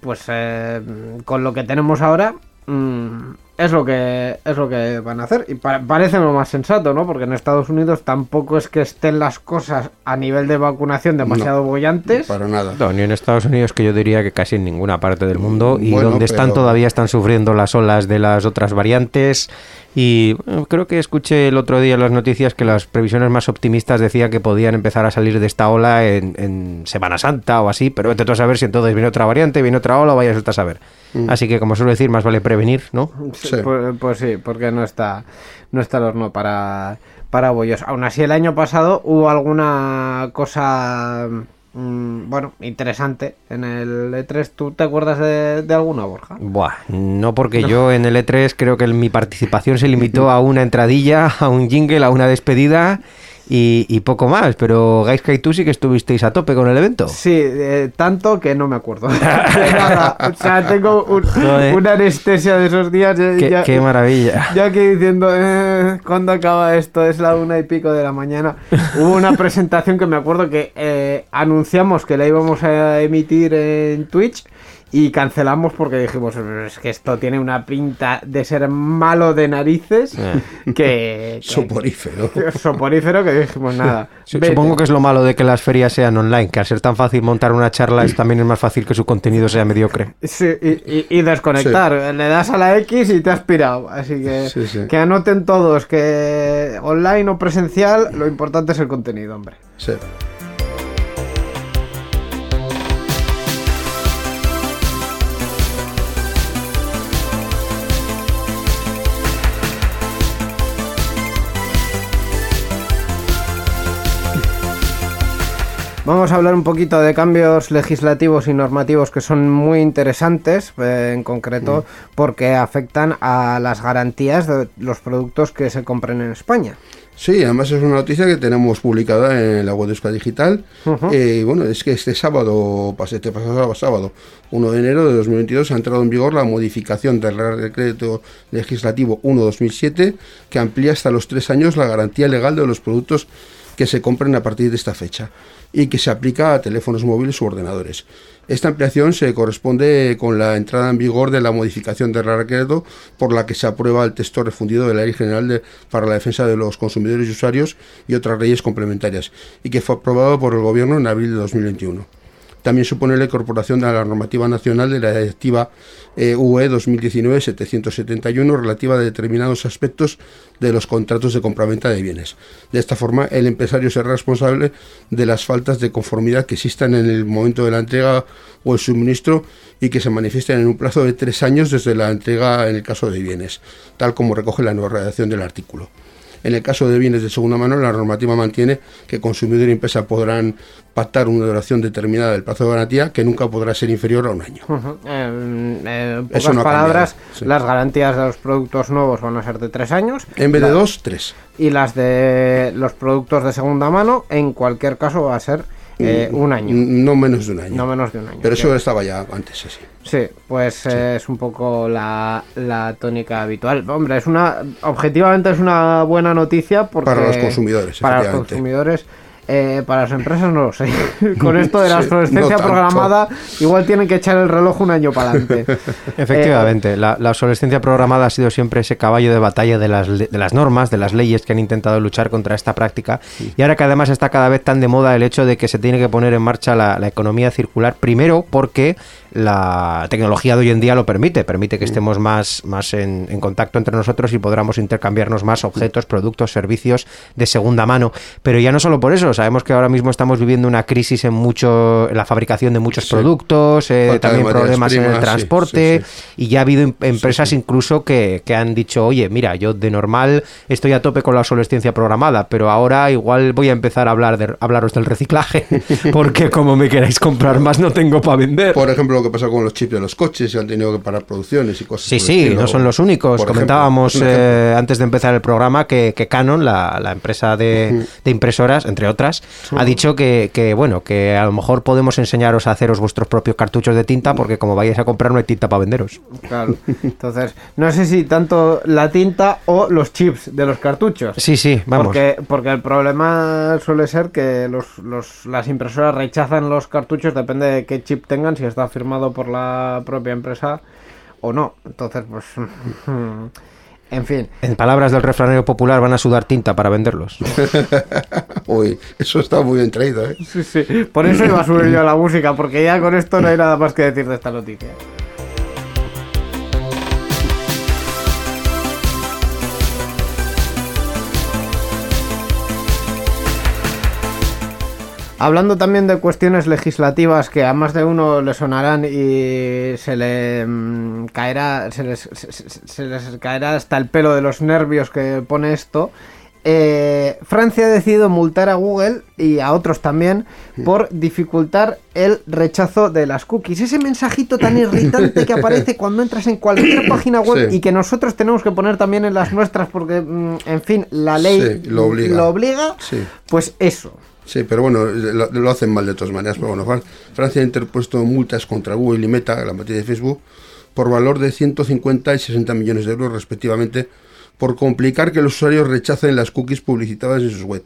pues eh, con lo que tenemos ahora mm, es lo que es lo que van a hacer y parece lo más sensato, ¿no? Porque en Estados Unidos tampoco es que estén las cosas a nivel de vacunación demasiado bollantes. Para nada. No, ni en Estados Unidos que yo diría que casi en ninguna parte del mundo y donde están todavía están sufriendo las olas de las otras variantes y creo que escuché el otro día en las noticias que las previsiones más optimistas decían que podían empezar a salir de esta ola en, Semana Santa o así, pero vete a saber si entonces viene otra variante, viene otra ola o vayas a saber. Mm. Así que, como suelo decir, más vale prevenir, ¿no? Sí. Pues, pues, sí, porque no está, no está el horno para, para bollos. Aún así, el año pasado hubo alguna cosa mm, bueno, interesante en el E3. ¿Tú te acuerdas de, alguna, Borja? Buah, no porque yo en el E3 creo que mi participación se limitó a una entradilla, a un jingle, a una despedida y, poco más. Pero Gaiska y tú sí que estuvisteis a tope con el evento. Sí, eh, tanto que no me acuerdo. O sea, tengo una anestesia de esos días. Qué, maravilla. Ya que diciendo, eh, ¿cuándo acaba esto? Es la una y pico de la mañana. Hubo una presentación que me acuerdo que eh, anunciamos que la íbamos a emitir en Twitch y cancelamos porque dijimos es que esto tiene una pinta de ser malo de narices eh. que, soporífero. soporífero que dijimos nada supongo que es lo malo de que las ferias sean online que al ser tan fácil montar una charla es también es más fácil que su contenido sea mediocre. Sí y, desconectar. Le das a la X y te has pirado. Así que que anoten todos que online o presencial lo importante es el contenido hombre. Sí Vamos a hablar un poquito de cambios legislativos y normativos que son muy interesantes, eh, en concreto porque afectan a las garantías de los productos que se compren en España. Sí, además es una noticia que tenemos publicada en la web de Euskadi Digital. Eh, bueno, es que este sábado, este pasado sábado, 1 de enero de 2022, ha entrado en vigor la modificación del Decreto Legislativo 1-2007 que amplía hasta los tres años la garantía legal de los productos que se compren a partir de esta fecha y que se aplica a teléfonos móviles u ordenadores. Esta ampliación se corresponde con la entrada en vigor de la modificación del decreto por la que se aprueba el texto refundido de la Ley General para la Defensa de los Consumidores y Usuarios y otras leyes complementarias y que fue aprobado por el Gobierno en abril de 2021 también supone la incorporación a la normativa nacional de la Directiva eh, UE 2019-771 relativa a determinados aspectos de los contratos de compraventa de bienes. De esta forma, el empresario será responsable de las faltas de conformidad que existan en el momento de la entrega o el suministro y que se manifiesten en un plazo de tres años desde la entrega en el caso de bienes, tal como recoge la nueva redacción del artículo. En el caso de bienes de segunda mano, la normativa mantiene que consumidor y empresa podrán pactar una duración determinada del plazo de garantía que nunca podrá ser inferior a un año. en pocas palabras, las garantías de los productos nuevos van a ser de tres años. En vez de dos, tres. Y las de los productos de segunda mano, en cualquier caso, va a ser eh, un año. No menos de un año. No menos de un año. Pero eso estaba ya antes, sí. Sí, pues es un poco la, la, tónica habitual. Hombre, es una objetivamente es una buena noticia porque para los consumidores. Para los consumidores eh, para las empresas no lo sé. Con esto de la obsolescencia programada, igual tienen que echar el reloj un año para adelante. Efectivamente, la, obsolescencia programada ha sido siempre ese caballo de batalla de las, de las normas, de las leyes que han intentado luchar contra esta práctica. Y ahora que además está cada vez tan de moda el hecho de que se tiene que poner en marcha la, la economía circular, primero porque la tecnología de hoy en día lo permite, permite que estemos más, más en, contacto entre nosotros y podamos intercambiarnos más objetos, productos, servicios de segunda mano. Pero ya no solo por eso, sabemos que ahora mismo estamos viviendo una crisis en mucho en la fabricación de muchos productos, eh, también problemas en el transporte y ya ha habido em, empresas incluso que, que, han dicho, oye, mira, yo de normal estoy a tope con la obsolescencia programada, pero ahora igual voy a empezar a hablar de, hablaros del reciclaje, porque como me queráis comprar más no tengo para vender. Por ejemplo, que pasa con los chips de los coches y han tenido que parar producciones y cosas Sí, sí, no son los únicos. Comentábamos eh, antes de empezar el programa que, Canon, la, empresa de, impresoras, entre otras, ha dicho que, bueno, que a lo mejor podemos enseñaros a haceros vuestros propios cartuchos de tinta porque como vayáis a comprar no hay tinta para venderos. Claro. Entonces, no sé si tanto la tinta o los chips de los cartuchos. Sí, sí, vamos. Porque, porque el problema suele ser que los, los, las impresoras rechazan los cartuchos, depende de qué chip tengan, si está firmado por la propia empresa o no. Entonces, pues... En fin. En palabras del refranero popular, van a sudar tinta para venderlos. Uy, eso está muy bien traído, ¿eh? Sí, sí. Por eso iba a subir yo a la música, porque ya con esto no hay nada más que decir de esta noticia. Hablando también de cuestiones legislativas que a más de uno le sonarán y se le mm, caerá, se les, caerá hasta el pelo de los nervios que pone esto. eh, Francia ha decidido multar a Google y a otros también por dificultar el rechazo de las cookies. Ese mensajito tan irritante que aparece cuando entras en cualquier página web y que nosotros tenemos que poner también en las nuestras porque, mm, en fin, la ley lo obliga, pues eso. Sí, pero bueno, lo, hacen mal de todas maneras. Pero bueno, Francia ha interpuesto multas contra Google y Meta, la materia de Facebook, por valor de 150 y 60 millones de euros respectivamente, por complicar que los usuarios rechacen las cookies publicitadas en sus web.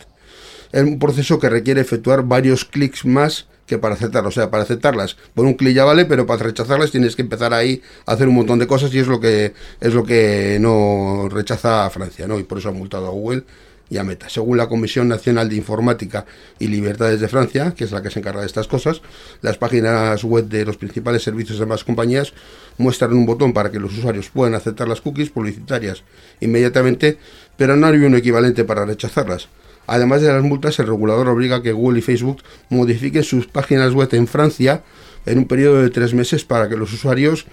Es un proceso que requiere efectuar varios clics más que para aceptarlas. O sea, para aceptarlas, por un clic ya vale, pero para rechazarlas tienes que empezar ahí a hacer un montón de cosas y es lo que es lo que no rechaza Francia, ¿no? Y por eso ha multado a Google y a. Según la Comisión Nacional de Informática y Libertades de Francia, que es la que se encarga de estas cosas, las páginas web de los principales servicios de ambas compañías muestran un botón para que los usuarios puedan aceptar las cookies publicitarias inmediatamente, pero no hay un equivalente para rechazarlas. Además de las multas, el regulador obliga a que Google y Facebook modifiquen sus páginas web en Francia en un periodo de tres meses para que los usuarios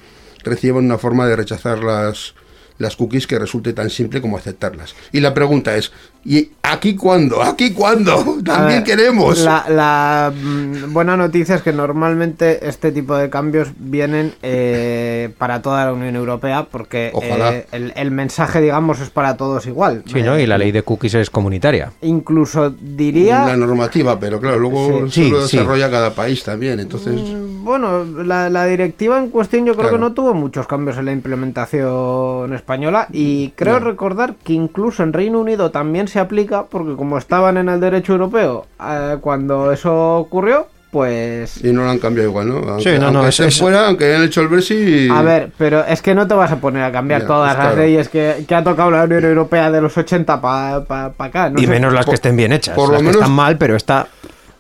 reciban una forma de rechazar las, las cookies que resulte tan simple como aceptarlas. Y la pregunta es, ¿y aquí cuándo? ¿Aquí cuándo? También queremos. La, mm, buena noticia es que normalmente este tipo de cambios vienen eh, para toda la Unión Europea porque eh, el, mensaje, digamos, es para todos igual. Sí, ¿no? Y la ley de cookies es comunitaria. Incluso diría... La normativa, pero claro, luego se lo desarrolla cada país también, entonces... Mm, bueno, la, directiva en cuestión yo creo que no tuvo muchos cambios en la implementación española y creo recordar que incluso en Reino Unido también se aplica porque como estaban en el derecho europeo eh, cuando eso ocurrió, pues... Y no lo han cambiado igual, ¿no? Aunque, sí, no, no, aunque fuera, aunque hayan hecho el Brexit... A ver, pero es que no te vas a poner a cambiar todas las leyes que, ha tocado la Unión Europea de los 80 para acá. y menos las que estén bien hechas. Por lo menos, están mal, pero está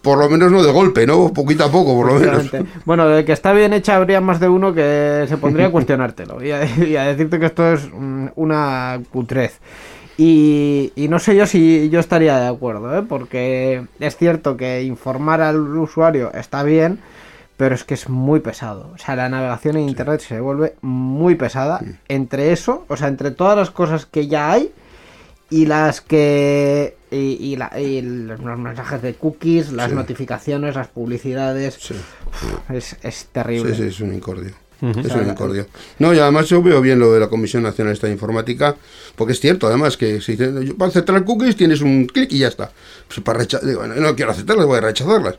por lo menos no de golpe, ¿no? Poquito a poco, por lo menos. Bueno, de que está bien hecha habría más de uno que se pondría a cuestionártelo y a, decirte que esto es una cutrez. Y, no sé yo si yo estaría de acuerdo, ¿eh? porque es cierto que informar al usuario está bien, pero es que es muy pesado. O sea, la navegación en Internet se vuelve muy pesada. Entre eso, o sea, entre todas las cosas que ya hay y las que y, los mensajes de cookies, las notificaciones, las publicidades. Es, es, terrible. Sí, sí, es un incordio. Es un incordio. No, y además yo veo bien lo de la Comisión Nacional de Informática, porque es cierto, además, que si para aceptar cookies tienes un clic y ya está. Pues para rechazar, no quiero aceptarlas, voy a rechazarlas.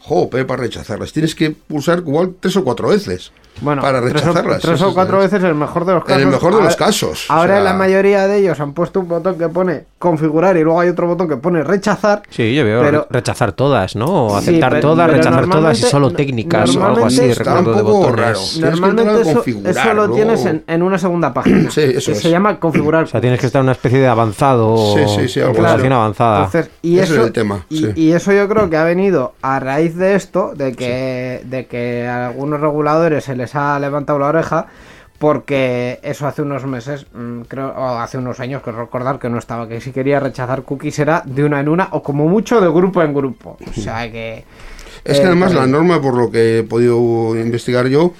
Jope, para rechazarlas. Tienes que pulsar igual tres o cuatro veces bueno, para rechazarlas. Tres o, cuatro veces en el mejor de los casos. En el mejor de los casos. Ahora la mayoría de ellos han puesto un botón que pone configurar y luego hay otro botón que pone rechazar. Sí, yo veo rechazar todas, ¿no? O aceptar todas, rechazar todas y solo técnicas o algo así, recuerdo de botones. Normalmente eso, eso, lo tienes en, una segunda página. Sí, eso Se llama configurar. O sea, tienes que estar en una especie de avanzado. Sí, sí, sí, algo avanzada. Entonces, y eso, es el tema. Y, eso yo creo que ha venido a raíz de esto, de que, de que a algunos reguladores se les ha levantado la oreja porque eso hace unos meses, mm, creo, o hace unos años, que recordar que no estaba, que si quería rechazar cookies era de una en una o como mucho de grupo en grupo. O sea que... Es que eh, además la norma, por lo que he podido investigar yo,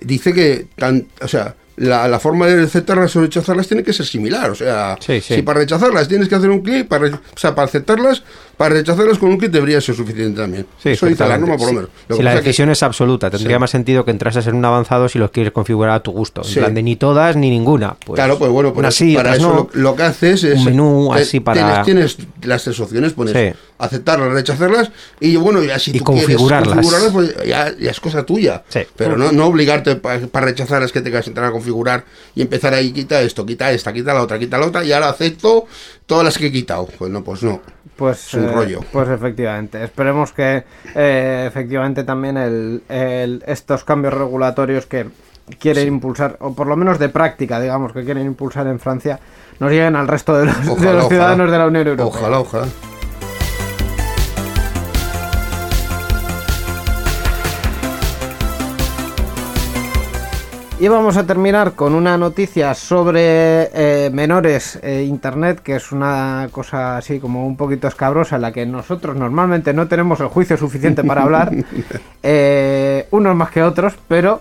dice que, tan, o sea, la, forma de aceptarlas o rechazarlas tiene que ser similar. O sea, si para rechazarlas tienes que hacer un clic, para, o sea, para aceptarlas, para rechazarlas con un clic debería ser suficiente también. Sí, Eso dice la norma, por lo menos. si la decisión es absoluta, tendría más sentido que entrases en un avanzado si los quieres configurar a tu gusto. En plan de ni todas ni ninguna. Pues, claro, pues bueno, pues para eso lo, que haces es. Un menú así para. Tienes, las tres opciones, pones aceptarlas, rechazarlas y bueno, ya si tú configurarlas. quieres configurarlas, pues ya, es cosa tuya. Pero no, no obligarte para rechazarlas que tengas que entrar a configurar y empezar ahí, quita esto, quita esta, quita la otra, quita la otra y ahora acepto todas las que he quitado. Pues no, pues no. Pues, eh, rollo. Pues efectivamente. Esperemos que eh, efectivamente también el, estos cambios regulatorios que quieren impulsar, o por lo menos de práctica, digamos, que quieren impulsar en Francia, nos lleguen al resto de los, ciudadanos de la Unión Europea. Ojalá, ojalá. Y vamos a terminar con una noticia sobre eh, menores e internet, que es una cosa así como un poquito escabrosa, en la que nosotros normalmente no tenemos el juicio suficiente para hablar, eh, unos más que otros, pero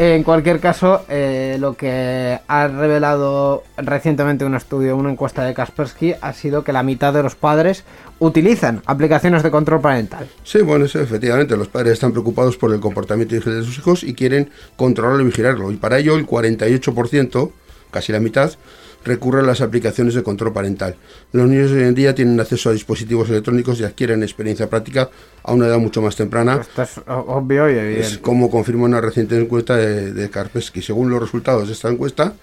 En cualquier caso, eh, lo que ha revelado recientemente un estudio, una encuesta de Kaspersky, ha sido que la mitad de los padres utilizan aplicaciones de control parental. Sí, bueno, efectivamente, los padres están preocupados por el comportamiento de sus hijos y quieren controlarlo y vigilarlo. Y para ello el 48%, casi la mitad, recurren a las aplicaciones de control parental. Los niños hoy en día tienen acceso a dispositivos electrónicos y adquieren experiencia práctica a una edad mucho más temprana. Esto es obvio y evidente. Es como confirma una reciente encuesta de, de Karpesky. Según los resultados de esta encuesta,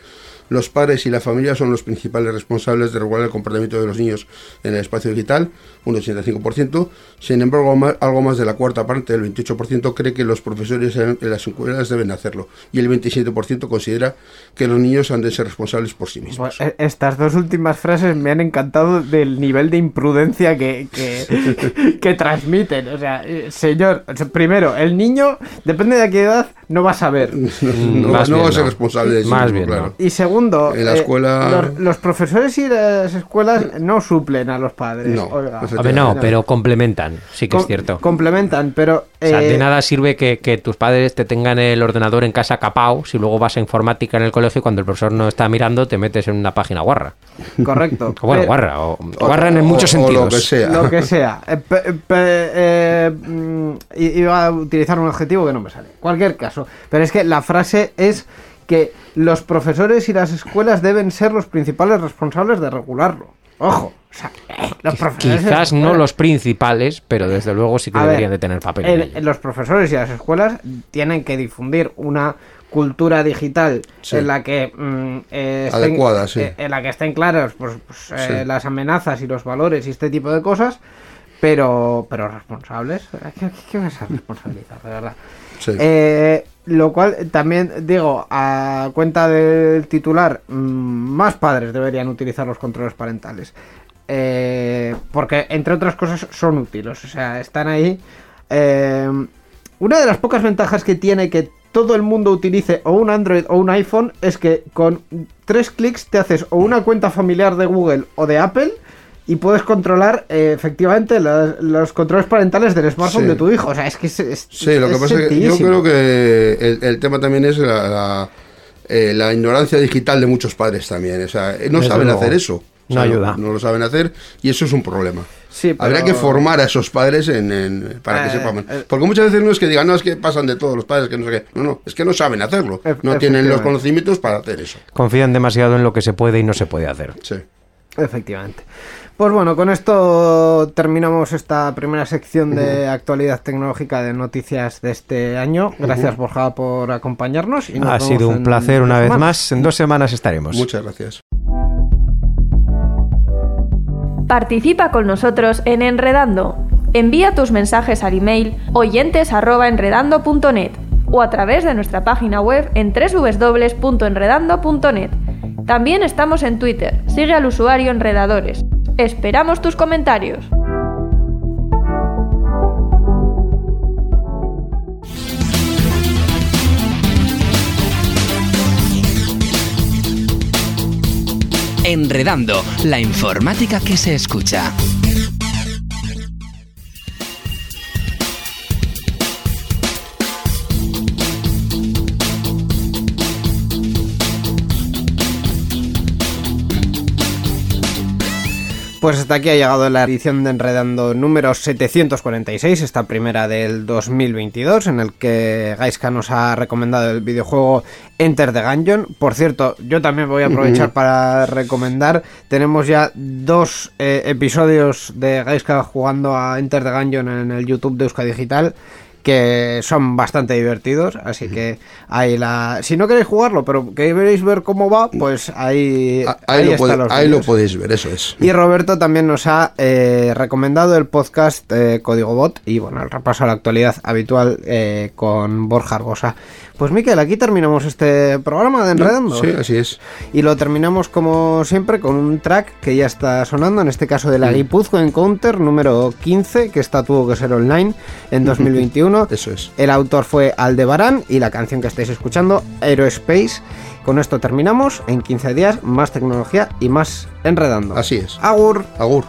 los padres y la familia son los principales responsables de regular el comportamiento de los niños en el espacio digital, un 85%. Sin embargo, algo más de la cuarta parte, el 28%, cree que los profesores en, las escuelas deben hacerlo. Y el 27% considera que los niños han de ser responsables por sí mismos. E, estas dos últimas frases me han encantado del nivel de imprudencia que, que, transmiten. O sea, eh, señor, primero, el niño, depende de qué edad, no va a saber. No, va a ser responsable de sí Más bien, claro. Y segundo, en la eh, escuela... los, profesores y las escuelas no suplen a los padres. No, no, pero complementan, sí que es cierto. Complementan, pero... O sea, de eh, nada sirve que, tus padres te tengan el ordenador en casa capao si luego vas a informática en el colegio y cuando el profesor no está mirando te metes en una página guarra. Correcto. bueno, guarra, o, guarra en muchos sentidos. lo que sea. Lo que sea. Eh, mm, iba a utilizar un objetivo que no me sale. Cualquier caso. Pero es que la frase es que los profesores y las escuelas deben ser los principales responsables de regularlo. Ojo, los profesores quizás no los principales, pero desde luego sí que deberían de tener papel. los profesores y las escuelas tienen que difundir una cultura digital en la que mm, eh, estén, eh, en la que estén claras pues, pues eh, las amenazas y los valores y este tipo de cosas pero pero responsables ¿qué, qué vas a responsabilizar de verdad? Lo cual también digo, a cuenta del titular, mm, más padres deberían utilizar los controles parentales. Eh, porque, entre otras cosas, son útiles. O sea, están ahí. Eh, una de las pocas ventajas que tiene que todo el mundo utilice o un Android o un iPhone es que con tres clics te haces o una cuenta familiar de Google o de Apple y puedes controlar eh, efectivamente los, controles parentales del smartphone de tu hijo. O sea, es que es, Sí, lo que pasa es que yo creo que el, tema también es la, eh, la, ignorancia digital de muchos padres también. O sea, no saben hacer eso. no ayuda. No, lo saben hacer y eso es un problema. Sí, Habría que formar a esos padres en, para que eh, sepan. Porque muchas veces no es que digan, no, es que pasan de todos los padres, que no sé qué. No, no, es que no saben hacerlo. No tienen los conocimientos para hacer eso. Confían demasiado en lo que se puede y no se puede hacer. Sí. Efectivamente. Pues bueno, con esto terminamos esta primera sección de actualidad tecnológica de noticias de este año. Gracias, Borja, por acompañarnos. Y ha sido un placer una vez más. En dos semanas estaremos. Muchas gracias. Participa con nosotros en Enredando. Envía tus mensajes al email oyentes@enredando.net o a través de nuestra página web en www.enredando.net. También estamos en Twitter. Sigue al usuario Enredadores. Esperamos tus comentarios. Enredando, la informática que se escucha. Pues hasta aquí ha llegado la edición de Enredando número 746, esta primera del 2022, en el que Gaiska nos ha recomendado el videojuego Enter the Gungeon. Por cierto, yo también voy a aprovechar para recomendar, tenemos ya dos eh, episodios de Gaiska jugando a Enter the Gungeon en el YouTube de Euska Digital que son bastante divertidos, así que ahí la... Si no queréis jugarlo, pero queréis ver cómo va, pues ahí, ah, ahí, lo, podéis ver, eso es. Y Roberto también nos ha eh, recomendado el podcast eh, Código Bot y bueno, el repaso a la actualidad habitual eh, con Borja Argosa. Pues Miquel, aquí terminamos este programa de Enredando. Sí, así es. Y lo terminamos como siempre con un track que ya está sonando, en este caso de la Guipuzco Encounter número 15, que está tuvo que ser online en 2021. Eso es. El autor fue Aldebarán y la canción que estáis escuchando, Aerospace. Con esto terminamos. En 15 días, más tecnología y más enredando. Así es. Agur. Agur.